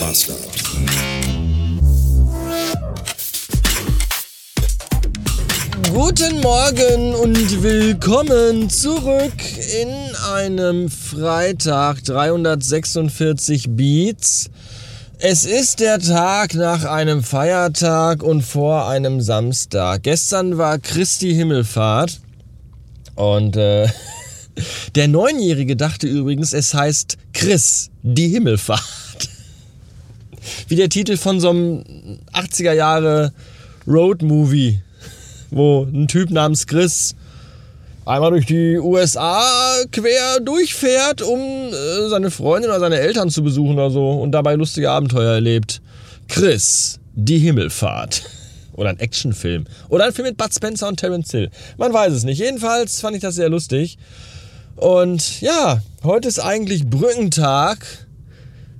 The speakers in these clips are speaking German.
Master. Guten Morgen und willkommen zurück in einem Freitag 346 Beats. Es ist der Tag nach einem Feiertag und vor einem Samstag. Gestern war Christi Himmelfahrt und äh, der Neunjährige dachte übrigens, es heißt Chris, die Himmelfahrt. Wie der Titel von so einem 80er Jahre Road Movie wo ein Typ namens Chris einmal durch die USA quer durchfährt, um äh, seine Freundin oder seine Eltern zu besuchen oder so und dabei lustige Abenteuer erlebt. Chris, die Himmelfahrt. Oder ein Actionfilm. Oder ein Film mit Bud Spencer und Terence Hill. Man weiß es nicht. Jedenfalls fand ich das sehr lustig. Und ja, heute ist eigentlich Brückentag.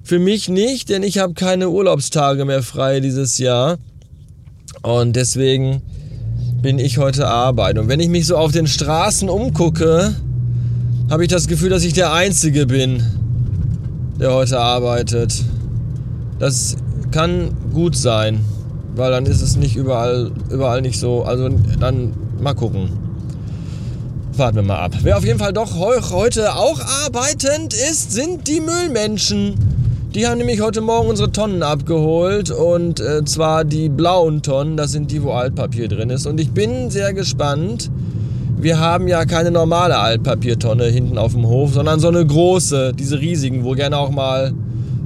Für mich nicht, denn ich habe keine Urlaubstage mehr frei dieses Jahr. Und deswegen bin ich heute arbeiten. Und wenn ich mich so auf den Straßen umgucke, habe ich das Gefühl, dass ich der Einzige bin, der heute arbeitet. Das kann gut sein, weil dann ist es nicht überall, überall nicht so. Also dann mal gucken. Warten wir mal ab. Wer auf jeden Fall doch heute auch arbeitend ist, sind die Müllmenschen. Die haben nämlich heute Morgen unsere Tonnen abgeholt und äh, zwar die blauen Tonnen, das sind die, wo Altpapier drin ist. Und ich bin sehr gespannt. Wir haben ja keine normale Altpapiertonne hinten auf dem Hof, sondern so eine große, diese riesigen, wo gerne auch mal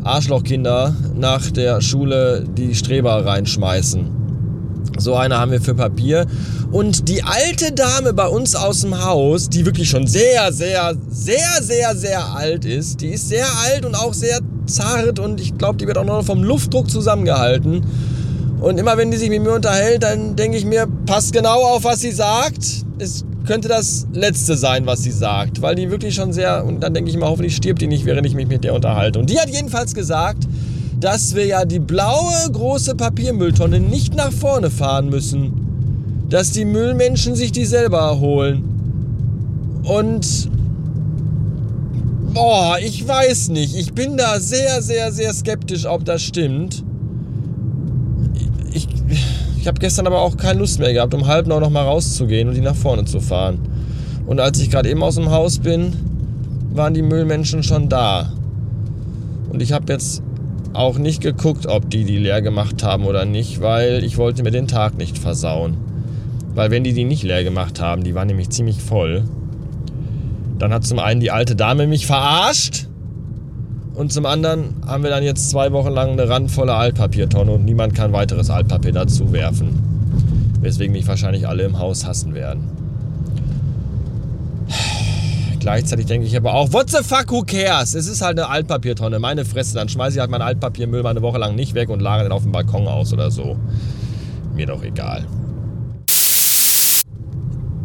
Arschlochkinder nach der Schule die Streber reinschmeißen. So eine haben wir für Papier. Und die alte Dame bei uns aus dem Haus, die wirklich schon sehr, sehr, sehr, sehr, sehr alt ist, die ist sehr alt und auch sehr zart und ich glaube, die wird auch noch vom Luftdruck zusammengehalten. Und immer wenn die sich mit mir unterhält, dann denke ich mir, passt genau auf, was sie sagt. Es könnte das Letzte sein, was sie sagt, weil die wirklich schon sehr, und dann denke ich mal, hoffentlich stirbt die nicht, während ich mich mit der unterhalte. Und die hat jedenfalls gesagt, dass wir ja die blaue große Papiermülltonne nicht nach vorne fahren müssen. Dass die Müllmenschen sich die selber holen. Und boah, ich weiß nicht. Ich bin da sehr, sehr, sehr skeptisch, ob das stimmt. Ich, ich habe gestern aber auch keine Lust mehr gehabt, um halb noch mal rauszugehen und die nach vorne zu fahren. Und als ich gerade eben aus dem Haus bin, waren die Müllmenschen schon da. Und ich habe jetzt auch nicht geguckt, ob die die leer gemacht haben oder nicht, weil ich wollte mir den Tag nicht versauen. Weil wenn die die nicht leer gemacht haben, die waren nämlich ziemlich voll, dann hat zum einen die alte Dame mich verarscht und zum anderen haben wir dann jetzt zwei Wochen lang eine randvolle Altpapiertonne und niemand kann weiteres Altpapier dazu werfen. Weswegen mich wahrscheinlich alle im Haus hassen werden. Gleichzeitig denke ich aber auch, what the fuck, who cares? Es ist halt eine Altpapiertonne, meine Fresse. Dann schmeiße ich halt mein Altpapiermüll mal eine Woche lang nicht weg und lagere den auf dem Balkon aus oder so. Mir doch egal.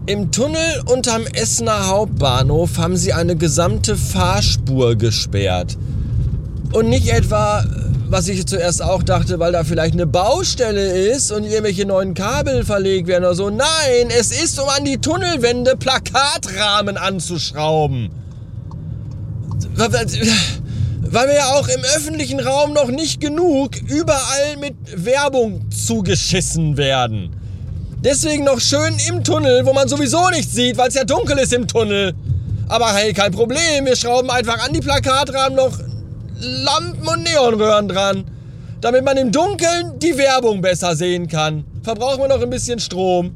Im Tunnel unterm Essener Hauptbahnhof haben sie eine gesamte Fahrspur gesperrt. Und nicht etwa was ich zuerst auch dachte, weil da vielleicht eine Baustelle ist und irgendwelche neuen Kabel verlegt werden oder so. Nein, es ist, um an die Tunnelwände Plakatrahmen anzuschrauben. Weil wir ja auch im öffentlichen Raum noch nicht genug überall mit Werbung zugeschissen werden. Deswegen noch schön im Tunnel, wo man sowieso nichts sieht, weil es ja dunkel ist im Tunnel. Aber hey, kein Problem, wir schrauben einfach an die Plakatrahmen noch Lampen und Neonröhren dran, damit man im Dunkeln die Werbung besser sehen kann. Verbrauchen wir noch ein bisschen Strom.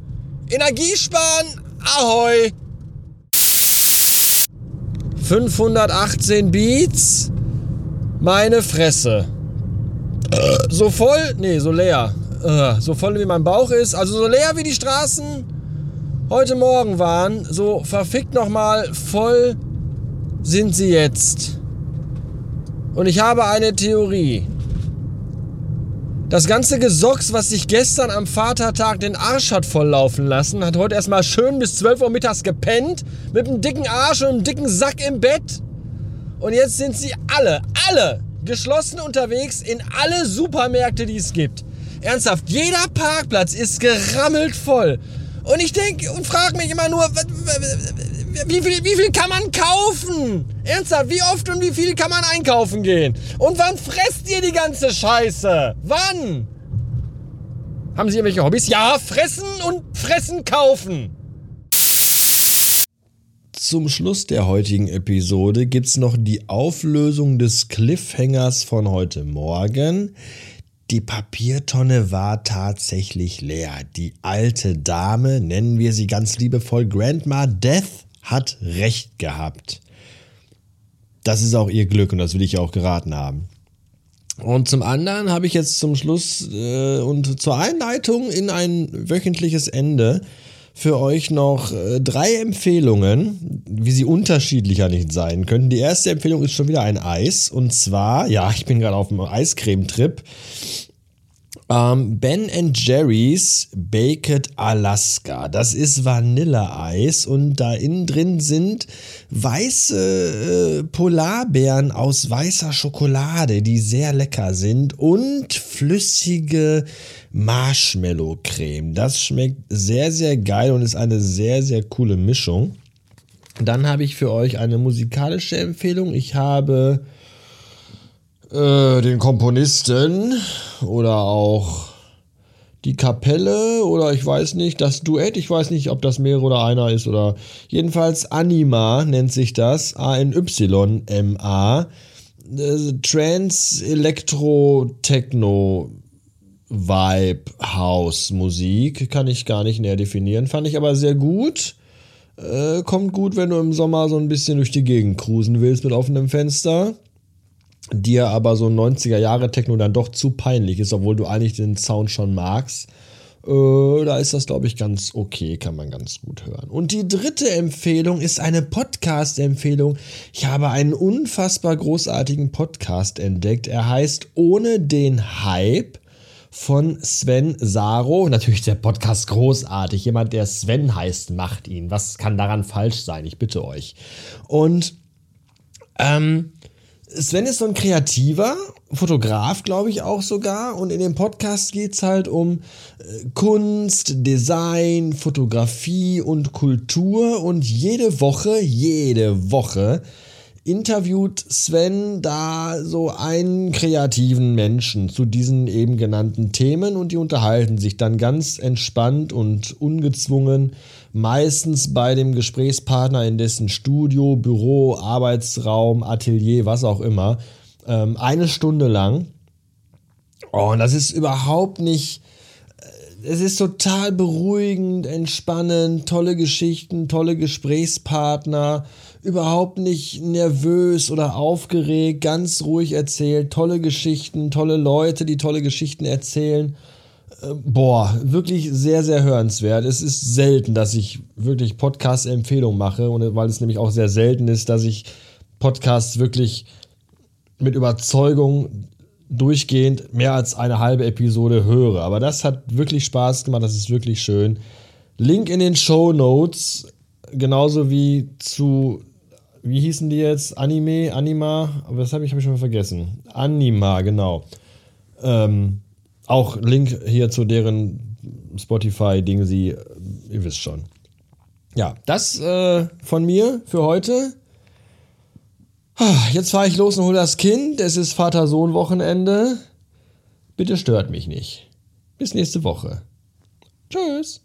Energiesparen, ahoi! 518 Beats, meine Fresse. So voll, nee, so leer. So voll wie mein Bauch ist, also so leer wie die Straßen heute Morgen waren, so verfickt nochmal voll sind sie jetzt. Und ich habe eine Theorie. Das ganze Gesocks, was sich gestern am Vatertag den Arsch hat volllaufen lassen, hat heute erstmal schön bis 12 Uhr mittags gepennt, mit einem dicken Arsch und einem dicken Sack im Bett. Und jetzt sind sie alle, alle geschlossen unterwegs in alle Supermärkte, die es gibt. Ernsthaft, jeder Parkplatz ist gerammelt voll. Und ich denke und frage mich immer nur, wie viel, wie viel kann man kaufen? Ernsthaft, wie oft und wie viel kann man einkaufen gehen? Und wann fresst ihr die ganze Scheiße? Wann? Haben Sie irgendwelche Hobbys? Ja, fressen und fressen kaufen. Zum Schluss der heutigen Episode gibt es noch die Auflösung des Cliffhangers von heute Morgen. Die Papiertonne war tatsächlich leer. Die alte Dame, nennen wir sie ganz liebevoll Grandma Death, hat recht gehabt. Das ist auch ihr Glück und das will ich auch geraten haben. Und zum anderen habe ich jetzt zum Schluss äh, und zur Einleitung in ein wöchentliches Ende für euch noch äh, drei Empfehlungen, wie sie unterschiedlicher nicht sein könnten. Die erste Empfehlung ist schon wieder ein Eis. Und zwar, ja, ich bin gerade auf einem Eiscreme-Trip. Ähm, ben Jerry's Baked Alaska. Das ist Vanilleeis und da innen drin sind weiße äh, Polarbeeren aus weißer Schokolade, die sehr lecker sind und flüssige Marshmallow-Creme. Das schmeckt sehr, sehr geil und ist eine sehr, sehr coole Mischung. Dann habe ich für euch eine musikalische Empfehlung. Ich habe äh, den Komponisten oder auch die Kapelle oder ich weiß nicht, das Duett, ich weiß nicht, ob das mehrere oder einer ist oder jedenfalls Anima nennt sich das, A-N-Y-M-A. Äh, Trans Elektro Techno Vibe House Musik kann ich gar nicht näher definieren, fand ich aber sehr gut. Äh, kommt gut, wenn du im Sommer so ein bisschen durch die Gegend cruisen willst mit offenem Fenster dir aber so 90er Jahre Techno dann doch zu peinlich ist, obwohl du eigentlich den Sound schon magst. Äh, da ist das, glaube ich, ganz okay, kann man ganz gut hören. Und die dritte Empfehlung ist eine Podcast-Empfehlung. Ich habe einen unfassbar großartigen Podcast entdeckt. Er heißt Ohne den Hype von Sven Saro. Natürlich der Podcast großartig. Jemand, der Sven heißt, macht ihn. Was kann daran falsch sein? Ich bitte euch. Und ähm, Sven ist so ein kreativer Fotograf, glaube ich auch sogar. Und in dem Podcast geht es halt um äh, Kunst, Design, Fotografie und Kultur. Und jede Woche, jede Woche interviewt Sven da so einen kreativen Menschen zu diesen eben genannten Themen und die unterhalten sich dann ganz entspannt und ungezwungen, meistens bei dem Gesprächspartner in dessen Studio, Büro, Arbeitsraum, Atelier, was auch immer, ähm, eine Stunde lang. Oh, und das ist überhaupt nicht es ist total beruhigend, entspannend, tolle Geschichten, tolle Gesprächspartner, überhaupt nicht nervös oder aufgeregt, ganz ruhig erzählt, tolle Geschichten, tolle Leute, die tolle Geschichten erzählen. Äh, boah, wirklich sehr, sehr hörenswert. Es ist selten, dass ich wirklich Podcast-Empfehlungen mache, weil es nämlich auch sehr selten ist, dass ich Podcasts wirklich mit Überzeugung durchgehend mehr als eine halbe Episode höre. Aber das hat wirklich Spaß gemacht, das ist wirklich schön. Link in den Show Notes, genauso wie zu, wie hießen die jetzt? Anime, Anima, aber das habe ich, hab ich schon vergessen. Anima, genau. Ähm, auch Link hier zu deren Spotify-Ding, sie, ihr wisst schon. Ja, das äh, von mir für heute. Jetzt fahre ich los und hole das Kind. Es ist Vater-Sohn-Wochenende. Bitte stört mich nicht. Bis nächste Woche. Tschüss.